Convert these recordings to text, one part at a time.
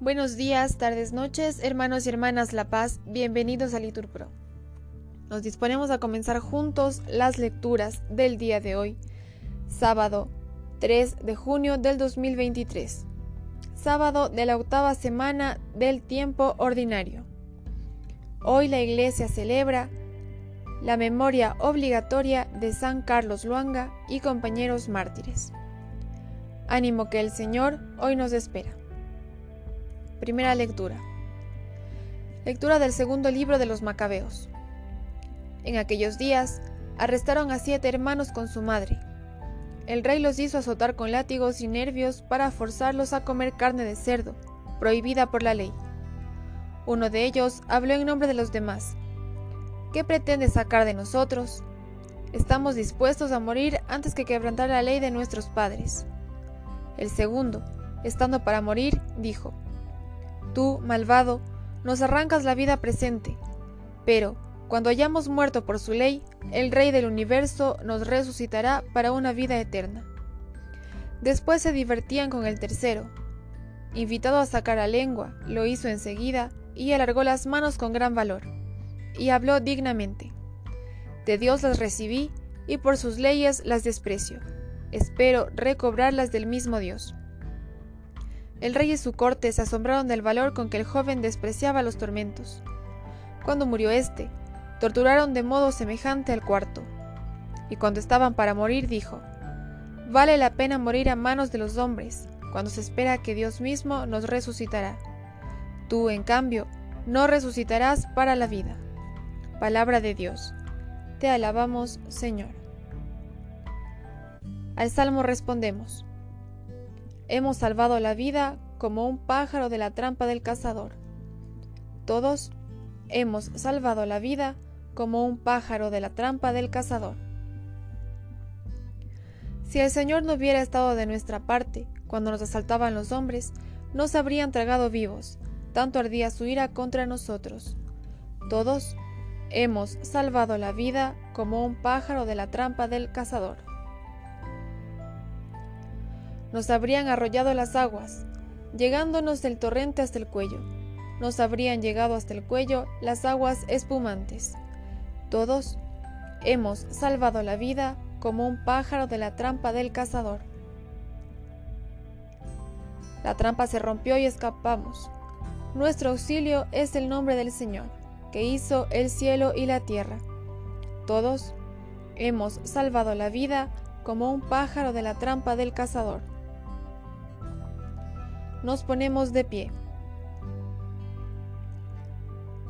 Buenos días, tardes, noches, hermanos y hermanas La Paz, bienvenidos a Liturpro. Nos disponemos a comenzar juntos las lecturas del día de hoy, sábado 3 de junio del 2023, sábado de la octava semana del tiempo ordinario. Hoy la Iglesia celebra la memoria obligatoria de San Carlos Luanga y compañeros mártires. Ánimo que el Señor hoy nos espera. Primera lectura. Lectura del segundo libro de los Macabeos. En aquellos días arrestaron a siete hermanos con su madre. El rey los hizo azotar con látigos y nervios para forzarlos a comer carne de cerdo, prohibida por la ley. Uno de ellos habló en nombre de los demás. ¿Qué pretende sacar de nosotros? Estamos dispuestos a morir antes que quebrantar la ley de nuestros padres. El segundo, estando para morir, dijo, Tú, malvado, nos arrancas la vida presente, pero, cuando hayamos muerto por su ley, el Rey del universo nos resucitará para una vida eterna. Después se divertían con el tercero. Invitado a sacar la lengua, lo hizo enseguida y alargó las manos con gran valor, y habló dignamente. De Dios las recibí y por sus leyes las desprecio. Espero recobrarlas del mismo Dios. El rey y su corte se asombraron del valor con que el joven despreciaba los tormentos. Cuando murió éste, torturaron de modo semejante al cuarto. Y cuando estaban para morir, dijo, Vale la pena morir a manos de los hombres, cuando se espera que Dios mismo nos resucitará. Tú, en cambio, no resucitarás para la vida. Palabra de Dios. Te alabamos, Señor. Al Salmo respondemos. Hemos salvado la vida como un pájaro de la trampa del cazador. Todos hemos salvado la vida como un pájaro de la trampa del cazador. Si el Señor no hubiera estado de nuestra parte cuando nos asaltaban los hombres, nos habrían tragado vivos, tanto ardía su ira contra nosotros. Todos hemos salvado la vida como un pájaro de la trampa del cazador nos habrían arrollado las aguas, llegándonos del torrente hasta el cuello. Nos habrían llegado hasta el cuello las aguas espumantes. Todos hemos salvado la vida como un pájaro de la trampa del cazador. La trampa se rompió y escapamos. Nuestro auxilio es el nombre del Señor, que hizo el cielo y la tierra. Todos hemos salvado la vida como un pájaro de la trampa del cazador nos ponemos de pie.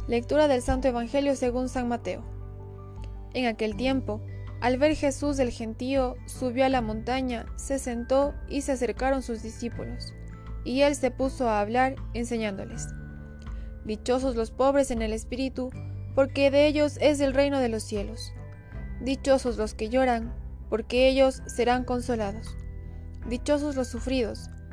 Lectura del Santo Evangelio según San Mateo. En aquel tiempo, al ver Jesús el gentío, subió a la montaña, se sentó y se acercaron sus discípulos, y él se puso a hablar, enseñándoles. Dichosos los pobres en el espíritu, porque de ellos es el reino de los cielos. Dichosos los que lloran, porque ellos serán consolados. Dichosos los sufridos,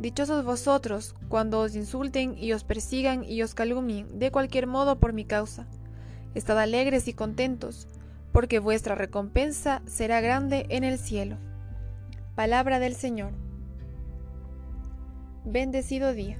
Dichosos vosotros cuando os insulten y os persigan y os calumnien de cualquier modo por mi causa. Estad alegres y contentos, porque vuestra recompensa será grande en el cielo. Palabra del Señor. Bendecido día.